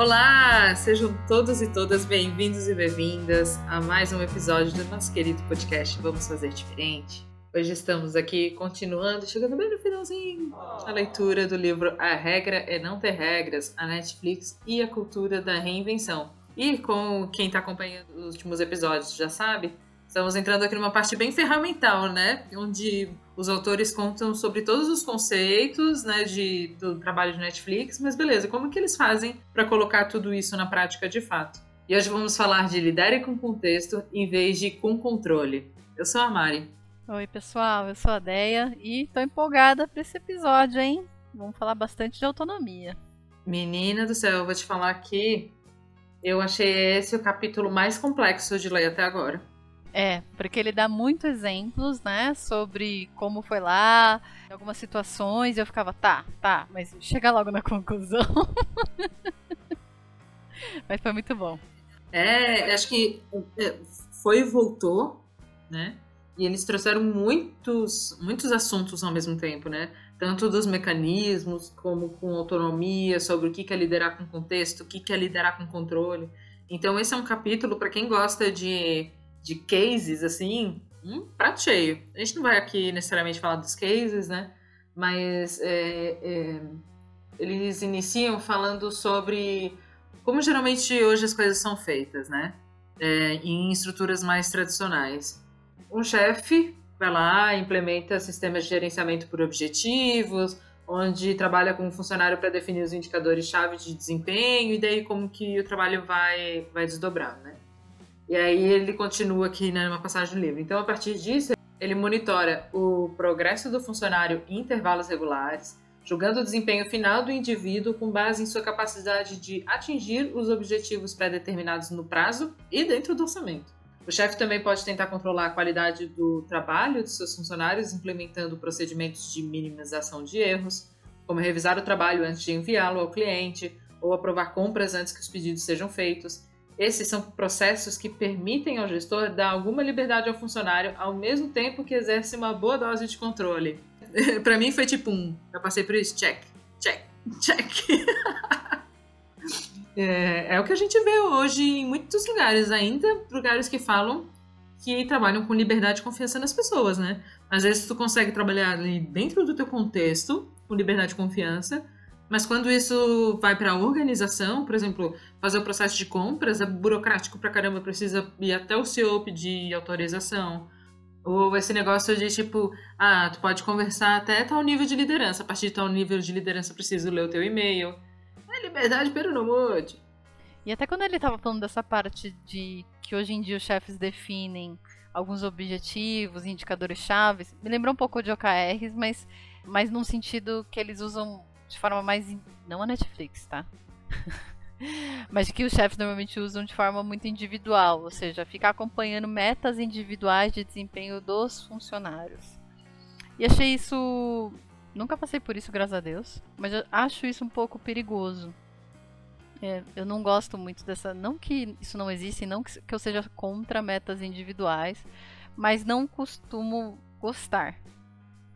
Olá, sejam todos e todas bem-vindos e bem-vindas a mais um episódio do nosso querido podcast Vamos Fazer Diferente. Hoje estamos aqui continuando, chegando bem no finalzinho, a leitura do livro A Regra é Não Ter Regras, a Netflix e a Cultura da Reinvenção. E como quem está acompanhando os últimos episódios já sabe, estamos entrando aqui numa parte bem ferramental, né? Onde os autores contam sobre todos os conceitos né, de, do trabalho de Netflix, mas beleza, como que eles fazem para colocar tudo isso na prática de fato? E hoje vamos falar de lidar com contexto em vez de com controle. Eu sou a Mari. Oi, pessoal, eu sou a Deia e tô empolgada para esse episódio, hein? Vamos falar bastante de autonomia. Menina do céu, eu vou te falar que eu achei esse o capítulo mais complexo de ler até agora. É, porque ele dá muitos exemplos, né, sobre como foi lá, algumas situações, e eu ficava, tá, tá, mas chega logo na conclusão. mas foi muito bom. É, acho que é, foi e voltou, né? E eles trouxeram muitos, muitos assuntos ao mesmo tempo, né? Tanto dos mecanismos, como com autonomia, sobre o que é liderar com contexto, o que é liderar com controle. Então, esse é um capítulo para quem gosta de de cases, assim, um prato cheio. A gente não vai aqui necessariamente falar dos cases, né? Mas é, é, eles iniciam falando sobre como geralmente hoje as coisas são feitas, né? É, em estruturas mais tradicionais. Um chefe vai lá, implementa sistemas de gerenciamento por objetivos, onde trabalha com um funcionário para definir os indicadores-chave de desempenho, e daí como que o trabalho vai, vai desdobrar, né? E aí ele continua aqui né, numa passagem do livro. Então, a partir disso, ele monitora o progresso do funcionário em intervalos regulares, julgando o desempenho final do indivíduo com base em sua capacidade de atingir os objetivos pré-determinados no prazo e dentro do orçamento. O chefe também pode tentar controlar a qualidade do trabalho de seus funcionários, implementando procedimentos de minimização de erros, como revisar o trabalho antes de enviá-lo ao cliente ou aprovar compras antes que os pedidos sejam feitos, esses são processos que permitem ao gestor dar alguma liberdade ao funcionário ao mesmo tempo que exerce uma boa dose de controle. para mim foi tipo um, eu passei por isso, check, check, check. é, é o que a gente vê hoje em muitos lugares ainda, lugares que falam que trabalham com liberdade e confiança nas pessoas, né? Às vezes tu consegue trabalhar ali dentro do teu contexto, com liberdade e confiança, mas quando isso vai para a organização, por exemplo, fazer o processo de compras, é burocrático pra caramba, precisa ir até o CEO pedir autorização. Ou esse negócio de tipo, ah, tu pode conversar até tal nível de liderança, a partir de tal nível de liderança preciso ler o teu e-mail. É liberdade, pero não mude. E até quando ele estava falando dessa parte de que hoje em dia os chefes definem alguns objetivos, indicadores chaves, me lembrou um pouco de OKRs, mas, mas num sentido que eles usam de forma mais. In... Não a Netflix, tá? Mas que os chefes normalmente usam de forma muito individual, ou seja, ficar acompanhando metas individuais de desempenho dos funcionários. E achei isso. Nunca passei por isso, graças a Deus, mas acho isso um pouco perigoso. É, eu não gosto muito dessa. Não que isso não existe, não que eu seja contra metas individuais, mas não costumo gostar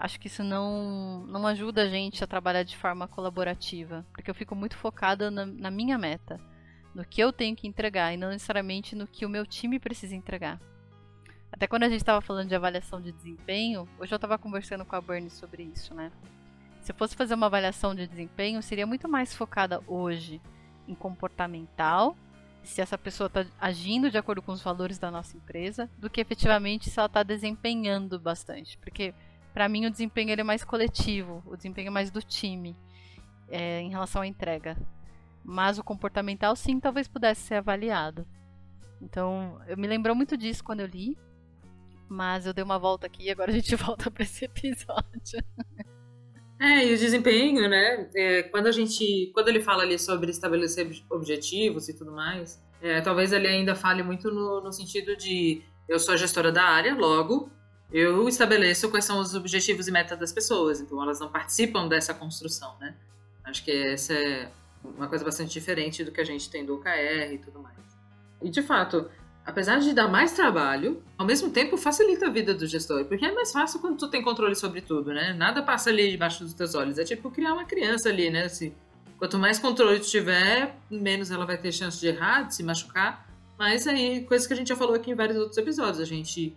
acho que isso não, não ajuda a gente a trabalhar de forma colaborativa, porque eu fico muito focada na, na minha meta, no que eu tenho que entregar e não necessariamente no que o meu time precisa entregar. Até quando a gente estava falando de avaliação de desempenho, hoje eu estava conversando com a Bernie sobre isso, né? Se eu fosse fazer uma avaliação de desempenho, seria muito mais focada hoje em comportamental, se essa pessoa está agindo de acordo com os valores da nossa empresa, do que efetivamente se ela está desempenhando bastante. Porque para mim o desempenho ele é mais coletivo, o desempenho é mais do time é, em relação à entrega. Mas o comportamental sim talvez pudesse ser avaliado. Então, eu me lembrou muito disso quando eu li, mas eu dei uma volta aqui e agora a gente volta para esse episódio. É, e o desempenho, né? É, quando a gente. Quando ele fala ali sobre estabelecer objetivos e tudo mais, é, talvez ele ainda fale muito no, no sentido de eu sou gestora da área, logo eu estabeleço quais são os objetivos e metas das pessoas, então elas não participam dessa construção, né? Acho que essa é uma coisa bastante diferente do que a gente tem do OKR e tudo mais. E de fato, apesar de dar mais trabalho, ao mesmo tempo facilita a vida do gestor, porque é mais fácil quando tu tem controle sobre tudo, né? Nada passa ali debaixo dos teus olhos. É tipo criar uma criança ali, né? Se, Quanto mais controle tiver, menos ela vai ter chance de errar, de se machucar. Mas aí, coisa que a gente já falou aqui em vários outros episódios, a gente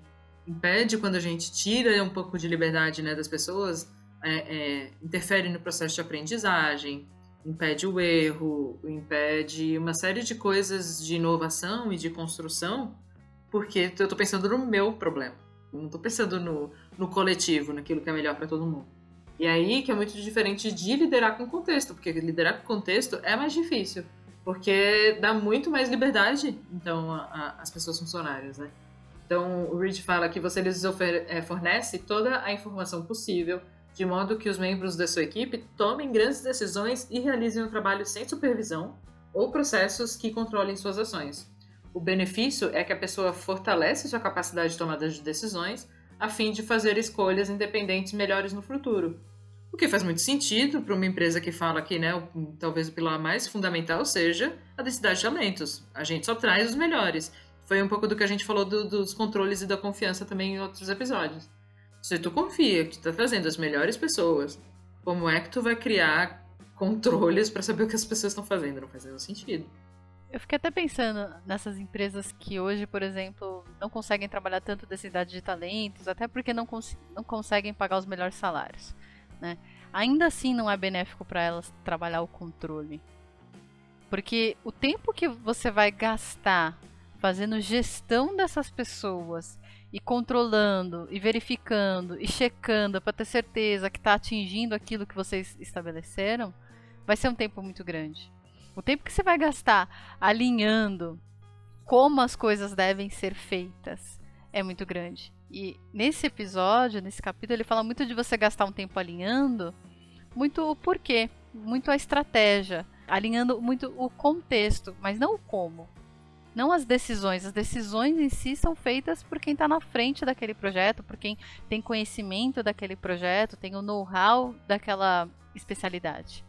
impede quando a gente tira um pouco de liberdade né, das pessoas, é, é, interfere no processo de aprendizagem, impede o erro, impede uma série de coisas de inovação e de construção, porque eu estou pensando no meu problema. Eu não estou pensando no, no coletivo, naquilo que é melhor para todo mundo. E aí que é muito diferente de liderar com contexto, porque liderar com contexto é mais difícil, porque dá muito mais liberdade, então, às pessoas funcionárias, né? Então, o Reed fala que você lhes é, fornece toda a informação possível, de modo que os membros da sua equipe tomem grandes decisões e realizem o um trabalho sem supervisão ou processos que controlem suas ações. O benefício é que a pessoa fortalece sua capacidade de tomada de decisões a fim de fazer escolhas independentes melhores no futuro. O que faz muito sentido para uma empresa que fala que, né, talvez o pilar mais fundamental seja a densidade de talentos. A gente só traz os melhores. Foi um pouco do que a gente falou do, dos controles e da confiança também em outros episódios. Se tu confia que tu está trazendo as melhores pessoas, como é que tu vai criar controles para saber o que as pessoas estão fazendo? Não faz nenhum sentido. Eu fiquei até pensando nessas empresas que hoje, por exemplo, não conseguem trabalhar tanto densidade de talentos, até porque não, cons não conseguem pagar os melhores salários. Né? Ainda assim, não é benéfico para elas trabalhar o controle. Porque o tempo que você vai gastar fazendo gestão dessas pessoas e controlando e verificando e checando para ter certeza que está atingindo aquilo que vocês estabeleceram, vai ser um tempo muito grande. O tempo que você vai gastar alinhando como as coisas devem ser feitas é muito grande. E nesse episódio, nesse capítulo, ele fala muito de você gastar um tempo alinhando, muito o porquê, muito a estratégia, alinhando muito o contexto, mas não o como. Não as decisões. As decisões em si são feitas por quem está na frente daquele projeto, por quem tem conhecimento daquele projeto, tem o know-how daquela especialidade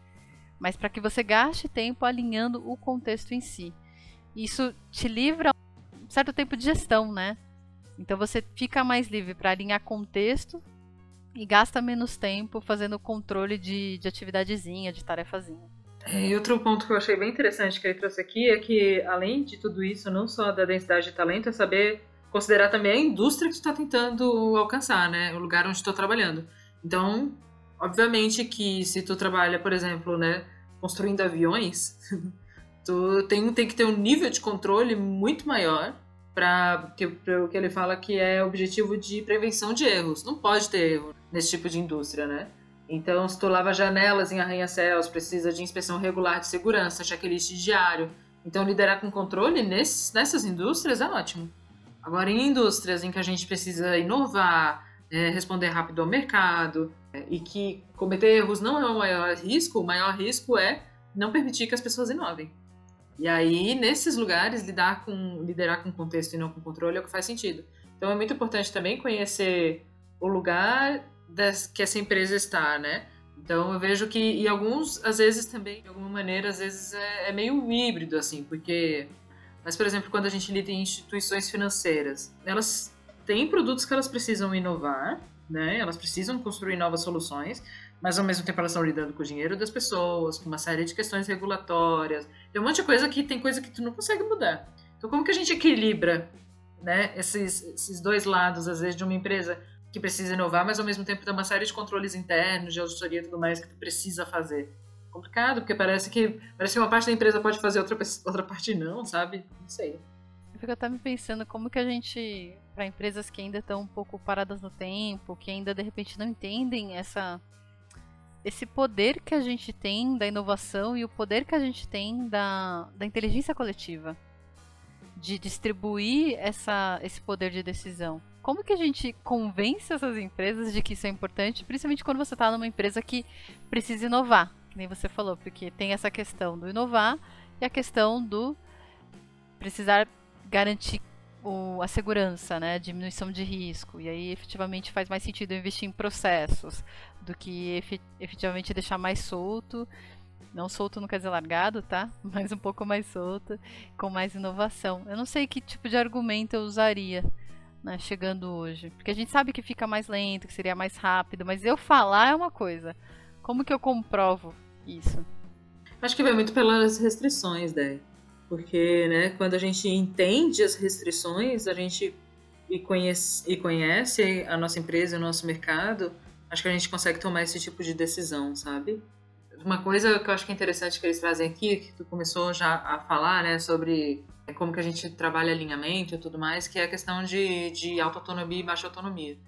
mas para que você gaste tempo alinhando o contexto em si. Isso te livra um certo tempo de gestão, né? Então você fica mais livre para alinhar contexto e gasta menos tempo fazendo controle de, de atividadezinha, de tarefazinha. É, e outro ponto que eu achei bem interessante que ele trouxe aqui é que, além de tudo isso, não só da densidade de talento, é saber considerar também a indústria que tu está tentando alcançar, né? O lugar onde estou trabalhando. Então, Obviamente que se tu trabalha, por exemplo, né, construindo aviões, tu tem, tem que ter um nível de controle muito maior para o que ele fala que é objetivo de prevenção de erros. Não pode ter erro nesse tipo de indústria, né? Então, se tu lava janelas em arranha-céus, precisa de inspeção regular de segurança, checklist diário. Então, liderar com controle nesses, nessas indústrias é ótimo. Agora, em indústrias em que a gente precisa inovar, é, responder rápido ao mercado, é, e que cometer erros não é o maior risco, o maior risco é não permitir que as pessoas inovem. E aí, nesses lugares, lidar com, liderar com contexto e não com controle é o que faz sentido. Então, é muito importante também conhecer o lugar que essa empresa está, né? Então, eu vejo que, e alguns, às vezes também, de alguma maneira, às vezes é, é meio híbrido, assim, porque... Mas, por exemplo, quando a gente lida em instituições financeiras, elas têm produtos que elas precisam inovar, né? Elas precisam construir novas soluções, mas ao mesmo tempo elas estão lidando com o dinheiro das pessoas, com uma série de questões regulatórias. Tem um monte de coisa que tem coisa que tu não consegue mudar. Então como que a gente equilibra, né, esses, esses dois lados às vezes de uma empresa que precisa inovar, mas ao mesmo tempo tem uma série de controles internos, de auditoria e tudo mais que tu precisa fazer. Complicado, porque parece que parece que uma parte da empresa pode fazer outra outra parte não, sabe? Não sei. Eu fico até me pensando como que a gente para empresas que ainda estão um pouco paradas no tempo, que ainda de repente não entendem essa esse poder que a gente tem da inovação e o poder que a gente tem da, da inteligência coletiva de distribuir essa, esse poder de decisão. Como que a gente convence essas empresas de que isso é importante, principalmente quando você está numa empresa que precisa inovar, que nem você falou, porque tem essa questão do inovar e a questão do precisar garantir o, a segurança, né, diminuição de risco. E aí efetivamente faz mais sentido investir em processos do que efetivamente deixar mais solto. Não solto não quer dizer largado, tá? Mas um pouco mais solto, com mais inovação. Eu não sei que tipo de argumento eu usaria, né, chegando hoje. Porque a gente sabe que fica mais lento, que seria mais rápido, mas eu falar é uma coisa. Como que eu comprovo isso? Acho que vai muito pelas restrições, né? Porque, né, quando a gente entende as restrições, a gente e conhece, e conhece a nossa empresa, o nosso mercado, acho que a gente consegue tomar esse tipo de decisão, sabe? Uma coisa que eu acho que é interessante que eles trazem aqui, que tu começou já a falar, né, sobre como que a gente trabalha alinhamento e tudo mais, que é a questão de, de alta autonomia e baixa autonomia.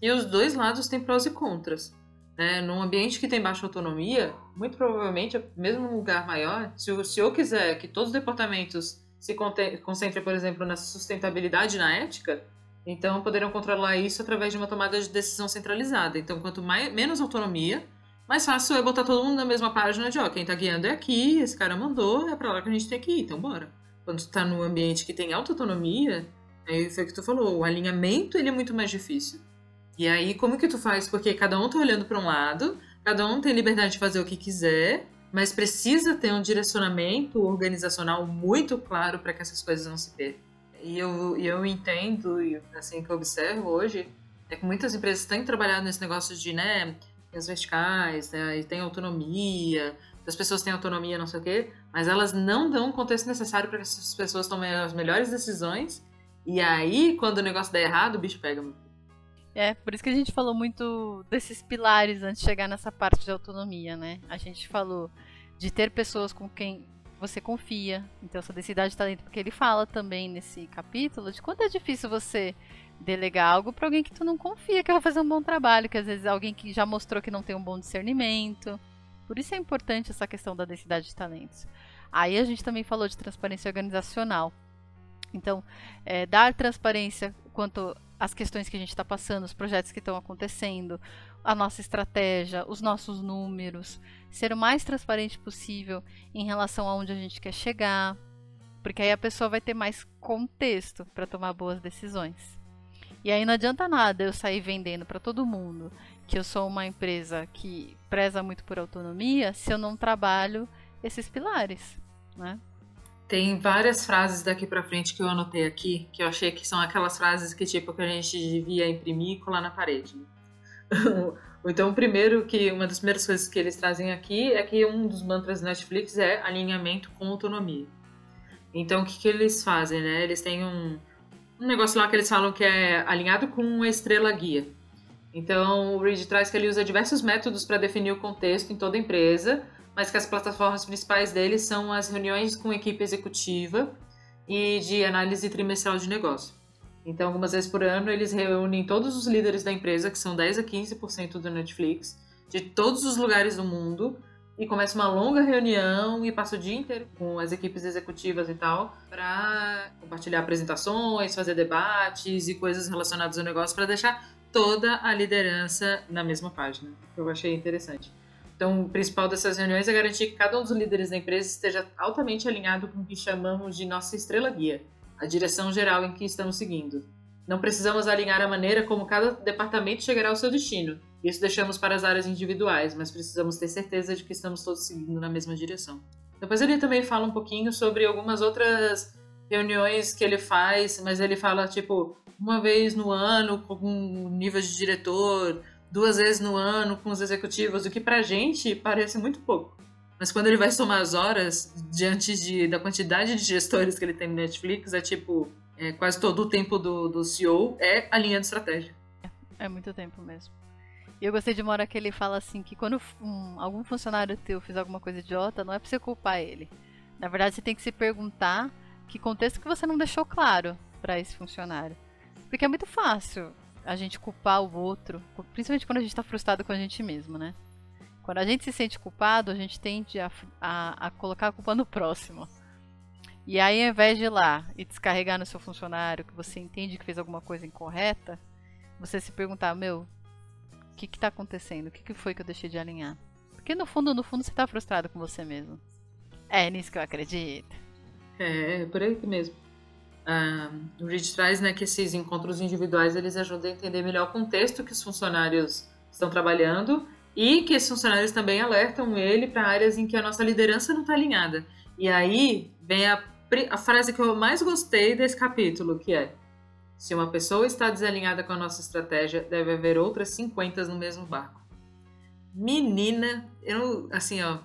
E os dois lados têm prós e contras. Né? Num ambiente que tem baixa autonomia, muito provavelmente, mesmo num lugar maior, se o CEO quiser que todos os departamentos se concentrem, por exemplo, na sustentabilidade e na ética, então poderão controlar isso através de uma tomada de decisão centralizada. Então, quanto mais, menos autonomia, mais fácil é botar todo mundo na mesma página de, ó, quem tá guiando é aqui, esse cara mandou, é pra lá que a gente tem que ir, então bora. Quando tu tá num ambiente que tem alta autonomia, aí foi o que tu falou, o alinhamento ele é muito mais difícil. E aí, como que tu faz? Porque cada um tá olhando para um lado, cada um tem liberdade de fazer o que quiser, mas precisa ter um direcionamento organizacional muito claro para que essas coisas não se percam. E eu, eu entendo, e assim que eu observo hoje, é que muitas empresas têm trabalhado nesse negócio de, né, as verticais, né, e tem autonomia, as pessoas têm autonomia, não sei o quê, mas elas não dão o contexto necessário para que essas pessoas tomem as melhores decisões. E aí, quando o negócio der errado, o bicho pega. É, por isso que a gente falou muito desses pilares antes de chegar nessa parte de autonomia, né? A gente falou de ter pessoas com quem você confia, então essa densidade de talento, porque ele fala também nesse capítulo de quanto é difícil você delegar algo para alguém que tu não confia que vai fazer um bom trabalho, que às vezes é alguém que já mostrou que não tem um bom discernimento. Por isso é importante essa questão da densidade de talentos. Aí a gente também falou de transparência organizacional. Então, é, dar transparência quanto às questões que a gente está passando, os projetos que estão acontecendo, a nossa estratégia, os nossos números, ser o mais transparente possível em relação a onde a gente quer chegar, porque aí a pessoa vai ter mais contexto para tomar boas decisões. E aí não adianta nada eu sair vendendo para todo mundo que eu sou uma empresa que preza muito por autonomia se eu não trabalho esses pilares, né? Tem várias frases daqui para frente que eu anotei aqui, que eu achei que são aquelas frases que tipo que a gente devia imprimir e colar na parede. então, primeiro que uma das primeiras coisas que eles trazem aqui é que um dos mantras da Netflix é alinhamento com autonomia. Então, o que, que eles fazem, né? Eles têm um, um negócio lá que eles falam que é alinhado com uma estrela guia. Então, o Reed traz que ele usa diversos métodos para definir o contexto em toda empresa, mas que as plataformas principais dele são as reuniões com equipe executiva e de análise trimestral de negócio. Então, algumas vezes por ano, eles reúnem todos os líderes da empresa, que são 10 a 15% do Netflix, de todos os lugares do mundo, e começa uma longa reunião e passa o dia inteiro com as equipes executivas e tal para compartilhar apresentações, fazer debates e coisas relacionadas ao negócio para deixar toda a liderança na mesma página. Que eu achei interessante. Então, o principal dessas reuniões é garantir que cada um dos líderes da empresa esteja altamente alinhado com o que chamamos de nossa estrela guia, a direção geral em que estamos seguindo. Não precisamos alinhar a maneira como cada departamento chegará ao seu destino, isso deixamos para as áreas individuais, mas precisamos ter certeza de que estamos todos seguindo na mesma direção. Depois ele também fala um pouquinho sobre algumas outras reuniões que ele faz, mas ele fala tipo uma vez no ano com um nível de diretor, duas vezes no ano com os executivos, o que pra gente parece muito pouco. Mas quando ele vai somar as horas diante de, da quantidade de gestores que ele tem no Netflix, é tipo é, quase todo o tempo do, do CEO é a linha de estratégia. É, é muito tempo mesmo. E eu gostei de uma hora que ele fala assim que quando um, algum funcionário teu fizer alguma coisa idiota, não é pra você culpar ele. Na verdade, você tem que se perguntar que contexto que você não deixou claro para esse funcionário. Porque é muito fácil a gente culpar o outro, principalmente quando a gente está frustrado com a gente mesmo, né? Quando a gente se sente culpado, a gente tende a, a, a colocar a culpa no próximo. E aí, ao invés de ir lá e descarregar no seu funcionário que você entende que fez alguma coisa incorreta, você se perguntar, meu, que que tá acontecendo? O que, que foi que eu deixei de alinhar? Porque no fundo, no fundo, você tá frustrado com você mesmo. É nisso que eu acredito. É, é por aí mesmo. Ah, o Reed traz né, que esses encontros individuais eles ajudam a entender melhor o contexto que os funcionários estão trabalhando e que esses funcionários também alertam ele para áreas em que a nossa liderança não está alinhada. E aí vem a, a frase que eu mais gostei desse capítulo, que é se uma pessoa está desalinhada com a nossa estratégia, deve haver outras 50 no mesmo barco. Menina, eu, assim, ó.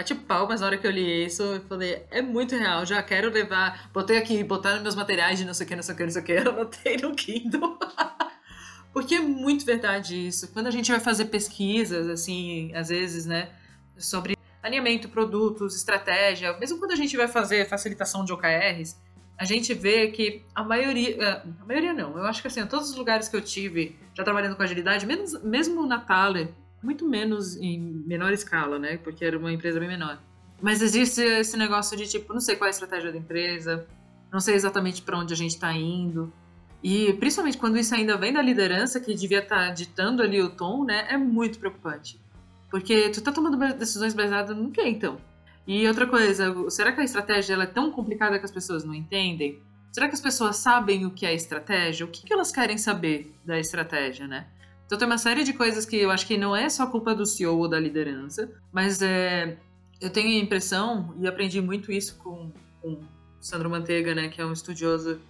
Bate palmas na hora que eu li isso. Eu falei, é muito real, já quero levar. Botei aqui, botar nos meus materiais de não sei o que, não sei o que, não sei o que. Eu anotei no Kindle. Porque é muito verdade isso. Quando a gente vai fazer pesquisas, assim, às vezes, né, sobre alinhamento, produtos, estratégia, mesmo quando a gente vai fazer facilitação de OKRs, a gente vê que a maioria, é, a maioria não, eu acho que assim, todos os lugares que eu tive já trabalhando com agilidade, menos, mesmo na Thaler, muito menos em menor escala, né, porque era uma empresa bem menor. Mas existe esse negócio de tipo, não sei qual é a estratégia da empresa, não sei exatamente para onde a gente está indo. E principalmente quando isso ainda vem da liderança, que devia estar tá ditando ali o tom, né, é muito preocupante. Porque tu tá tomando decisões baseadas no que, então? E outra coisa, será que a estratégia ela é tão complicada que as pessoas não entendem? Será que as pessoas sabem o que é estratégia? O que, que elas querem saber da estratégia, né? Então tem uma série de coisas que eu acho que não é só culpa do CEO ou da liderança, mas é, eu tenho a impressão, e aprendi muito isso com, com Sandro Manteiga, né, que é um estudioso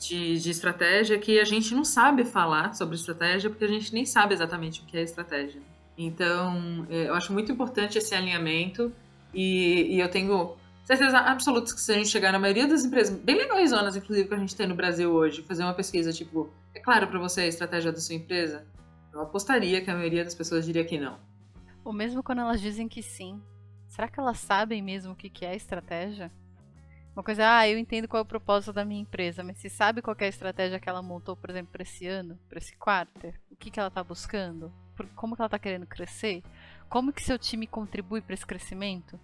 de, de estratégia, que a gente não sabe falar sobre estratégia porque a gente nem sabe exatamente o que é estratégia. Então, é, eu acho muito importante esse alinhamento e, e eu tenho certeza absoluta que se a gente chegar na maioria das empresas, bem legais zonas, inclusive, que a gente tem no Brasil hoje, fazer uma pesquisa tipo, é claro para você a estratégia da sua empresa? Eu apostaria que a maioria das pessoas diria que não. Ou mesmo quando elas dizem que sim, será que elas sabem mesmo o que é estratégia? Uma coisa, ah, eu entendo qual é o propósito da minha empresa, mas se sabe qual é a estratégia que ela montou, por exemplo, para esse ano, para esse quarto? O que, que ela está buscando? como que ela está querendo crescer, como que seu time contribui para esse crescimento.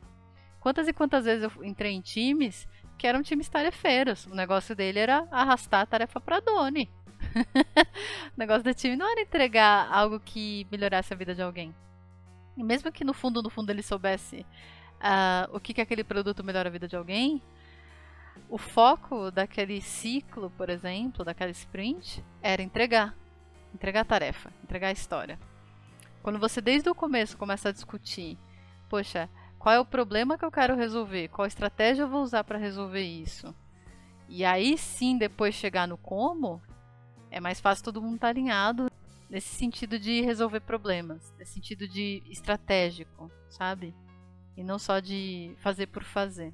Quantas e quantas vezes eu entrei em times que eram times tarefeiros. O negócio dele era arrastar a tarefa para Doni. O negócio do time não era entregar algo que melhorasse a vida de alguém. E mesmo que no fundo, no fundo ele soubesse uh, o que, que aquele produto melhora a vida de alguém, o foco daquele ciclo, por exemplo, daquela sprint, era entregar. Entregar a tarefa, entregar a história. Quando você desde o começo começa a discutir, poxa, qual é o problema que eu quero resolver? Qual estratégia eu vou usar para resolver isso? E aí sim, depois chegar no como, é mais fácil todo mundo estar tá alinhado nesse sentido de resolver problemas, nesse sentido de estratégico, sabe? E não só de fazer por fazer.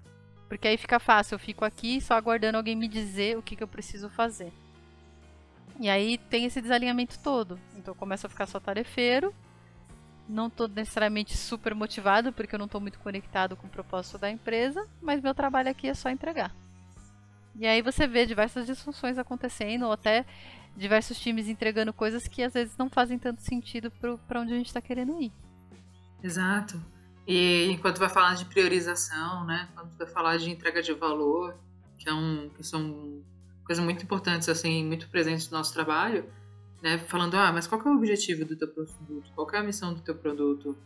Porque aí fica fácil, eu fico aqui só aguardando alguém me dizer o que, que eu preciso fazer. E aí tem esse desalinhamento todo. Então eu começo a ficar só tarefeiro não estou necessariamente super motivado, porque eu não estou muito conectado com o propósito da empresa, mas meu trabalho aqui é só entregar. E aí você vê diversas disfunções acontecendo, ou até diversos times entregando coisas que às vezes não fazem tanto sentido para onde a gente está querendo ir. Exato. E enquanto vai falar de priorização, né? Quando vai falar de entrega de valor, que, é um, que são coisas muito importantes, assim, muito presentes no nosso trabalho, né, falando, ah, mas qual é o objetivo do teu produto? Qual é a missão do teu produto?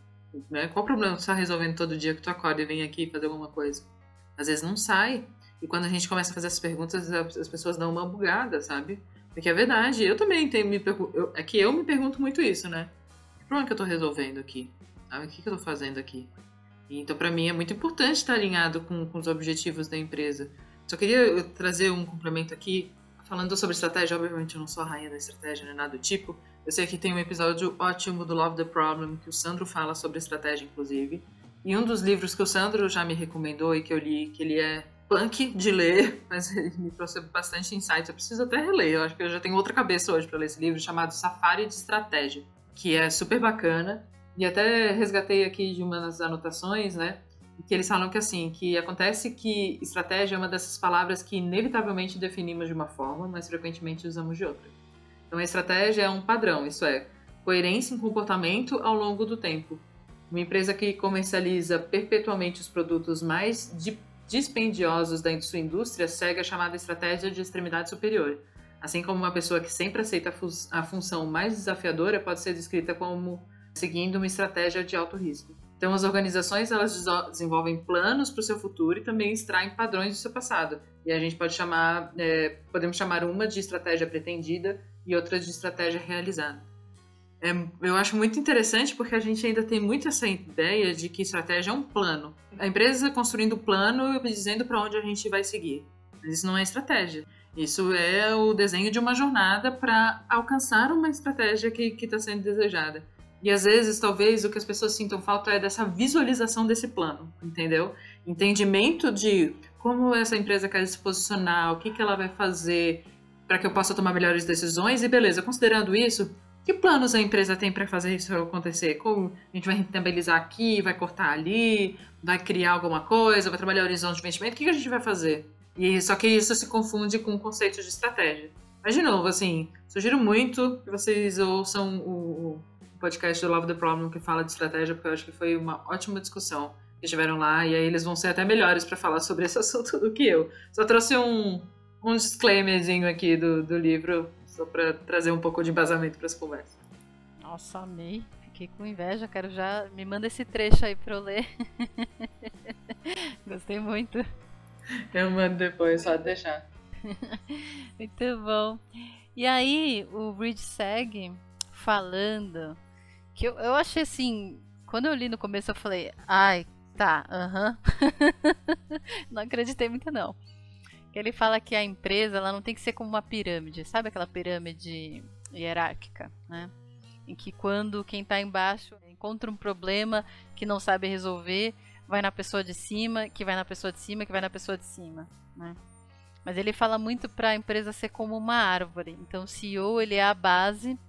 Né? Qual o problema que você está resolvendo todo dia que tu acorda e vem aqui fazer alguma coisa? Às vezes não sai. E quando a gente começa a fazer essas perguntas, as pessoas dão uma bugada, sabe? Porque é verdade, eu também tenho me eu, é que eu me pergunto muito isso, né? Que problema que eu estou resolvendo aqui? Sabe? O que, que eu estou fazendo aqui? Então, para mim, é muito importante estar alinhado com, com os objetivos da empresa. Só queria trazer um complemento aqui Falando sobre estratégia, obviamente eu não sou a rainha da estratégia, nem nada do tipo. Eu sei que tem um episódio ótimo do Love the Problem, que o Sandro fala sobre estratégia, inclusive. E um dos livros que o Sandro já me recomendou e que eu li, que ele é punk de ler, mas ele me trouxe bastante insights. Eu preciso até reler, eu acho que eu já tenho outra cabeça hoje para ler esse livro, chamado Safari de Estratégia, que é super bacana. E até resgatei aqui de uma das anotações, né? que eles falam que assim, que acontece que estratégia é uma dessas palavras que inevitavelmente definimos de uma forma, mas frequentemente usamos de outra. Então a estratégia é um padrão, isso é, coerência em comportamento ao longo do tempo. Uma empresa que comercializa perpetuamente os produtos mais dispendiosos da sua indústria segue a chamada estratégia de extremidade superior. Assim como uma pessoa que sempre aceita a função mais desafiadora pode ser descrita como seguindo uma estratégia de alto risco. Então, as organizações elas desenvolvem planos para o seu futuro e também extraem padrões do seu passado. E a gente pode chamar, é, podemos chamar uma de estratégia pretendida e outra de estratégia realizada. É, eu acho muito interessante porque a gente ainda tem muito essa ideia de que estratégia é um plano. A empresa construindo o plano e dizendo para onde a gente vai seguir. Mas isso não é estratégia. Isso é o desenho de uma jornada para alcançar uma estratégia que está sendo desejada. E às vezes, talvez, o que as pessoas sintam falta é dessa visualização desse plano, entendeu? Entendimento de como essa empresa quer se posicionar, o que, que ela vai fazer para que eu possa tomar melhores decisões. E beleza, considerando isso, que planos a empresa tem para fazer isso acontecer? Como a gente vai rentabilizar aqui, vai cortar ali, vai criar alguma coisa, vai trabalhar horizonte de investimento? O que a gente vai fazer? E só que isso se confunde com o conceito de estratégia. Mas, de novo, assim, sugiro muito que vocês ouçam o, o podcast do Love the Problem que fala de estratégia, porque eu acho que foi uma ótima discussão que tiveram lá, e aí eles vão ser até melhores para falar sobre esse assunto do que eu. Só trouxe um, um disclaimerzinho aqui do, do livro, só para trazer um pouco de embasamento para essa conversa. Nossa, amei. Fiquei com inveja, quero já. Me manda esse trecho aí para eu ler. Gostei muito. Eu mando depois, só deixar. Muito bom. E aí, o Reed segue falando que eu, eu achei assim. Quando eu li no começo, eu falei, ai, tá, aham. Uh -huh. não acreditei muito, não. Ele fala que a empresa ela não tem que ser como uma pirâmide, sabe aquela pirâmide hierárquica, né? Em que quando quem está embaixo encontra um problema que não sabe resolver, vai na pessoa de cima, que vai na pessoa de cima, que vai na pessoa de cima, né? Mas ele fala muito para a empresa ser como uma árvore. Então, o CEO ele é a base,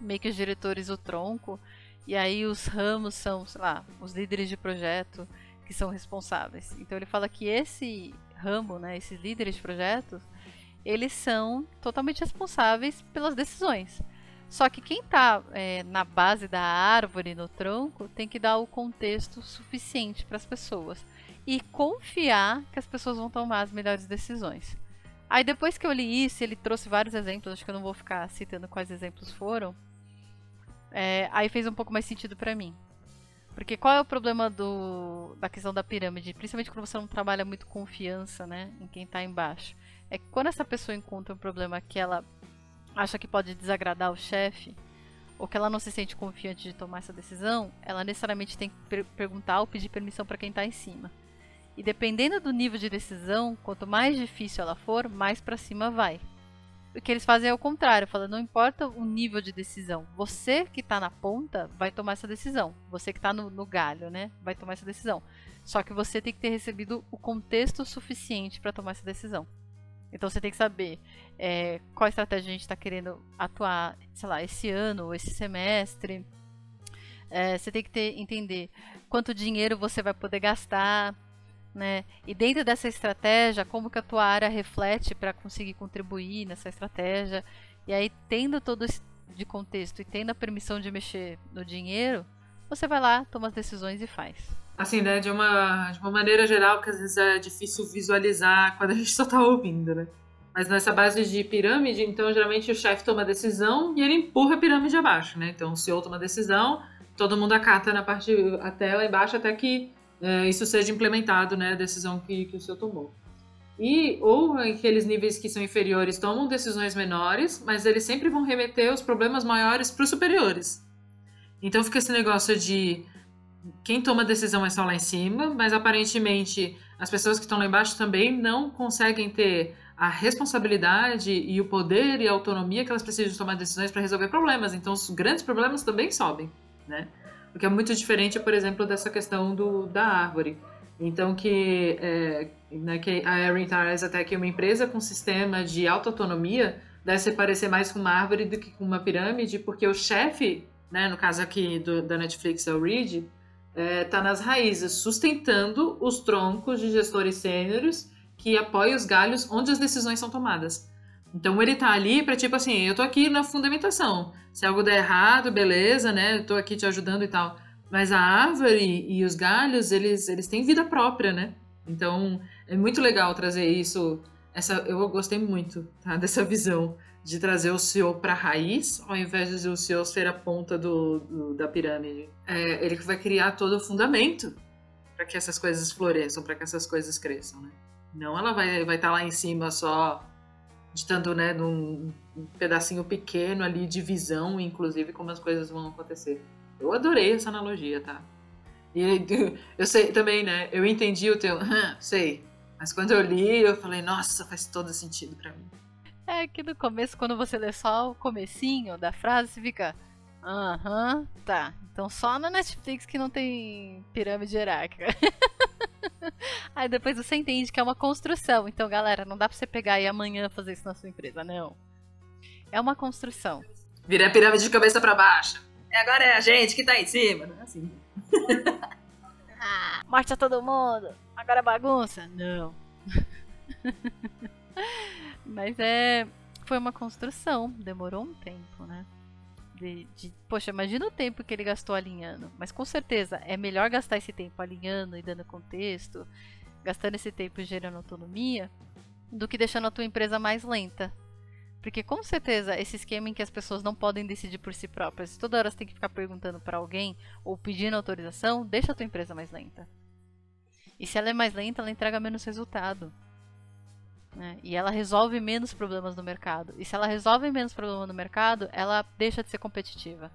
meio que os diretores o tronco, e aí os ramos são, sei lá, os líderes de projeto que são responsáveis. Então, ele fala que esse ramo, né, esses líderes de projetos, eles são totalmente responsáveis pelas decisões. Só que quem está é, na base da árvore, no tronco, tem que dar o contexto suficiente para as pessoas e confiar que as pessoas vão tomar as melhores decisões. Aí depois que eu li isso, ele trouxe vários exemplos, acho que eu não vou ficar citando quais exemplos foram. É, aí fez um pouco mais sentido para mim. Porque qual é o problema do, da questão da pirâmide? Principalmente quando você não trabalha muito confiança né, em quem está embaixo. É que quando essa pessoa encontra um problema que ela acha que pode desagradar o chefe, ou que ela não se sente confiante de tomar essa decisão, ela necessariamente tem que per perguntar ou pedir permissão para quem está em cima. E dependendo do nível de decisão, quanto mais difícil ela for, mais para cima vai. O que eles fazem é o contrário, falando, não importa o nível de decisão, você que está na ponta vai tomar essa decisão. Você que está no, no, galho, né, vai tomar essa decisão. Só que você tem que ter recebido o contexto suficiente para tomar essa decisão. Então você tem que saber é, qual estratégia a gente está querendo atuar, sei lá, esse ano, esse semestre. É, você tem que ter, entender quanto dinheiro você vai poder gastar, né? E dentro dessa estratégia, como que a tua área reflete para conseguir contribuir nessa estratégia? E aí, tendo todo esse de contexto e tendo a permissão de mexer no dinheiro, você vai lá, toma as decisões e faz. Assim, né, de uma, de uma maneira geral, que às vezes é difícil visualizar quando a gente só tá ouvindo, né? Mas nessa base de pirâmide, então geralmente o chefe toma a decisão e ele empurra a pirâmide abaixo, né? Então o CEO toma a decisão, todo mundo acata na parte até lá embaixo até que é, isso seja implementado, né, a decisão que, que o senhor tomou. E, ou aqueles níveis que são inferiores tomam decisões menores, mas eles sempre vão remeter os problemas maiores para os superiores. Então fica esse negócio de quem toma a decisão é só lá em cima, mas aparentemente as pessoas que estão lá embaixo também não conseguem ter a responsabilidade e o poder e a autonomia que elas precisam tomar decisões para resolver problemas. Então os grandes problemas também sobem, né? O que é muito diferente, por exemplo, dessa questão do, da árvore. Então, que, é, né, que a Erin traz até que uma empresa com sistema de autoautonomia deve se parecer mais com uma árvore do que com uma pirâmide, porque o chefe, né, no caso aqui do, da Netflix, é o Reed, está é, tá nas raízes, sustentando os troncos de gestores sêniores que apoiam os galhos onde as decisões são tomadas. Então ele tá ali para tipo assim, eu tô aqui na fundamentação. Se algo der errado, beleza, né? Eu tô aqui te ajudando e tal. Mas a árvore e os galhos, eles, eles têm vida própria, né? Então é muito legal trazer isso. Essa, eu gostei muito tá? dessa visão de trazer o CEO para a raiz, ao invés de o CEO ser a ponta do, do da pirâmide. É, ele vai criar todo o fundamento para que essas coisas floresçam, para que essas coisas cresçam, né? Não ela vai estar vai tá lá em cima só ditando, né, num pedacinho pequeno ali de visão, inclusive, como as coisas vão acontecer. Eu adorei essa analogia, tá? E eu sei também, né? Eu entendi o teu, sei. Mas quando eu li, eu falei, nossa, faz todo sentido para mim. É que no começo, quando você lê só o comecinho da frase, você fica, Aham, tá. Então só na Netflix que não tem pirâmide hierárquica. Aí depois você entende que é uma construção. Então, galera, não dá pra você pegar e amanhã fazer isso na sua empresa, não. É uma construção. Vira a pirâmide de cabeça para baixo. E agora é a gente que tá em cima, não é assim. ah, morte a todo mundo. Agora é bagunça. Não. Mas é. Foi uma construção. Demorou um tempo, né? De, de, poxa, imagina o tempo que ele gastou alinhando. Mas com certeza é melhor gastar esse tempo alinhando e dando contexto, gastando esse tempo gerando autonomia, do que deixando a tua empresa mais lenta. Porque com certeza esse esquema em que as pessoas não podem decidir por si próprias, toda hora você tem que ficar perguntando para alguém ou pedindo autorização, deixa a tua empresa mais lenta. E se ela é mais lenta, ela entrega menos resultado. Né? E ela resolve menos problemas no mercado. E se ela resolve menos problemas no mercado, ela deixa de ser competitiva.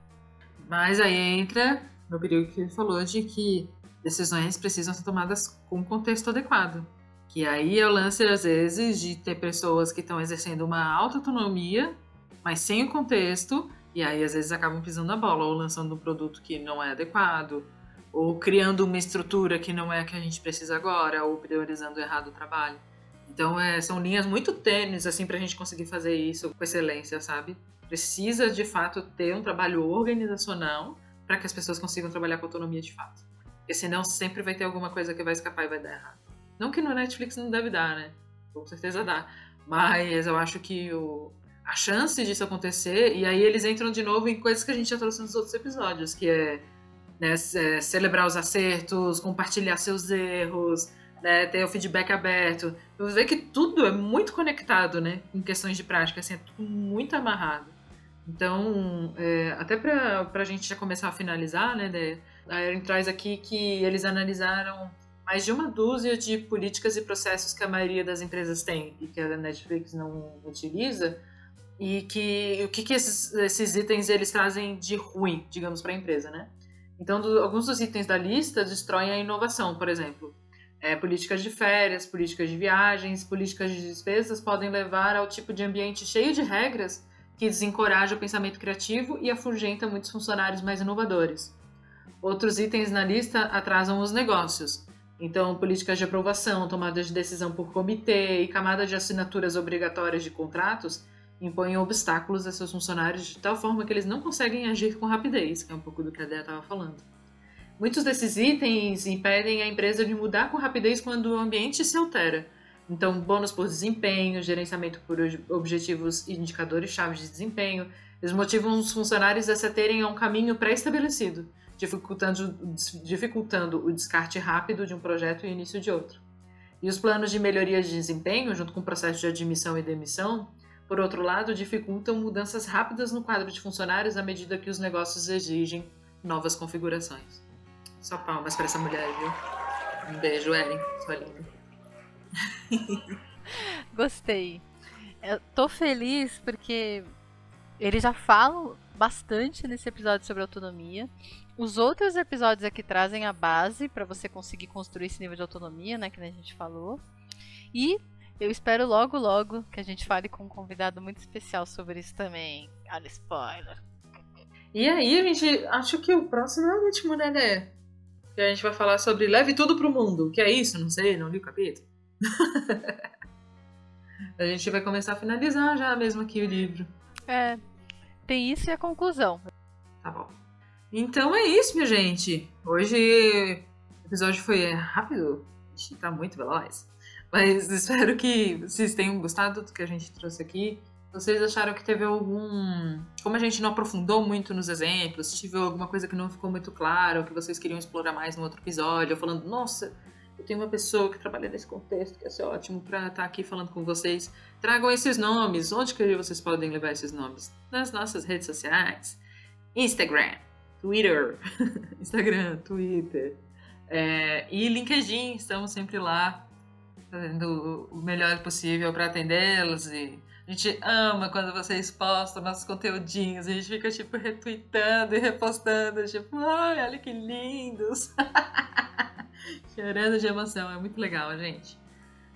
Mas aí entra no período que falou de que decisões precisam ser tomadas com contexto adequado. Que aí é o lance, às vezes, de ter pessoas que estão exercendo uma alta autonomia, mas sem o contexto, e aí às vezes acabam pisando na bola, ou lançando um produto que não é adequado, ou criando uma estrutura que não é a que a gente precisa agora, ou priorizando errado o trabalho. Então, é, são linhas muito tênues, assim, pra gente conseguir fazer isso com excelência, sabe? Precisa, de fato, ter um trabalho organizacional para que as pessoas consigam trabalhar com autonomia de fato. Porque senão sempre vai ter alguma coisa que vai escapar e vai dar errado. Não que no Netflix não deve dar, né? Com certeza dá. Mas eu acho que o, a chance disso acontecer, e aí eles entram de novo em coisas que a gente já trouxe nos outros episódios, que é, né, é celebrar os acertos, compartilhar seus erros, né, ter o feedback aberto. Eu vejo que tudo é muito conectado, né, em questões de prática, assim, é tudo muito amarrado. Então, é, até para a gente já começar a finalizar, né, de, a Erin traz aqui que eles analisaram mais de uma dúzia de políticas e processos que a maioria das empresas tem e que a Netflix não utiliza e que o que, que esses, esses itens eles trazem de ruim, digamos, para a empresa, né? Então, do, alguns dos itens da lista destroem a inovação, por exemplo. É, políticas de férias, políticas de viagens, políticas de despesas podem levar ao tipo de ambiente cheio de regras que desencoraja o pensamento criativo e afugenta muitos funcionários mais inovadores. Outros itens na lista atrasam os negócios. Então, políticas de aprovação, tomadas de decisão por comitê e camada de assinaturas obrigatórias de contratos impõem obstáculos a seus funcionários de tal forma que eles não conseguem agir com rapidez, que é um pouco do que a Dea estava falando. Muitos desses itens impedem a empresa de mudar com rapidez quando o ambiente se altera. Então, bônus por desempenho, gerenciamento por objetivos e indicadores chave de desempenho, eles motivam os funcionários a se terem a um caminho pré-estabelecido, dificultando, dificultando o descarte rápido de um projeto e início de outro. E os planos de melhoria de desempenho, junto com o processo de admissão e demissão, por outro lado, dificultam mudanças rápidas no quadro de funcionários à medida que os negócios exigem novas configurações. Só palmas para essa mulher, viu? Um beijo, Ellen, sua linda. Gostei. Eu tô feliz porque eles já falam bastante nesse episódio sobre autonomia. Os outros episódios aqui trazem a base para você conseguir construir esse nível de autonomia, né, que a gente falou. E eu espero logo, logo que a gente fale com um convidado muito especial sobre isso também. Olha, spoiler. E aí, gente, acho que o próximo é o último, né, né? Que a gente vai falar sobre Leve Tudo pro Mundo. Que é isso? Não sei, não li o capítulo. a gente vai começar a finalizar já mesmo aqui o livro. É, tem isso e a conclusão. Tá bom. Então é isso, minha gente. Hoje o episódio foi rápido. A gente tá muito veloz. Mas espero que vocês tenham gostado do que a gente trouxe aqui. Vocês acharam que teve algum. Como a gente não aprofundou muito nos exemplos, tive alguma coisa que não ficou muito clara, ou que vocês queriam explorar mais no outro episódio, falando, nossa, eu tenho uma pessoa que trabalha nesse contexto, que ia ser ótimo para estar tá aqui falando com vocês. Tragam esses nomes. Onde que vocês podem levar esses nomes? Nas nossas redes sociais. Instagram, Twitter, Instagram, Twitter. É, e LinkedIn, estamos sempre lá, fazendo o melhor possível para atendê-los e a gente ama quando vocês postam nossos conteúdinhos. A gente fica, tipo, retweetando e repostando. Tipo, ai, olha que lindos. Chorando de emoção. É muito legal, gente.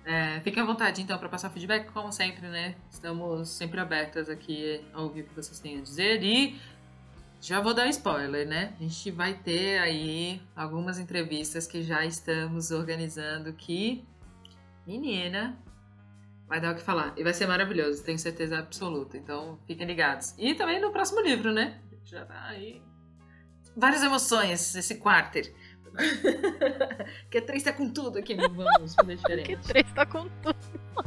É, fiquem à vontade, então, para passar feedback, como sempre, né? Estamos sempre abertas aqui a ouvir o que vocês têm a dizer. E Já vou dar spoiler, né? A gente vai ter aí algumas entrevistas que já estamos organizando que, menina, vai dar o que falar. E vai ser maravilhoso, tenho certeza absoluta. Então, fiquem ligados. E também no próximo livro, né? Já tá aí. Várias emoções, esse quarter. que três tá com tudo aqui, não vamos fazer diferente. que três tá com tudo.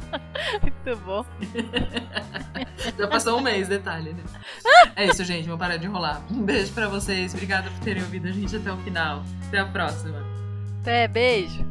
Muito bom. Já passou um mês, detalhe, né? É isso, gente. Vou parar de enrolar. Um beijo pra vocês. Obrigada por terem ouvido a gente até o final. Até a próxima. Até, beijo.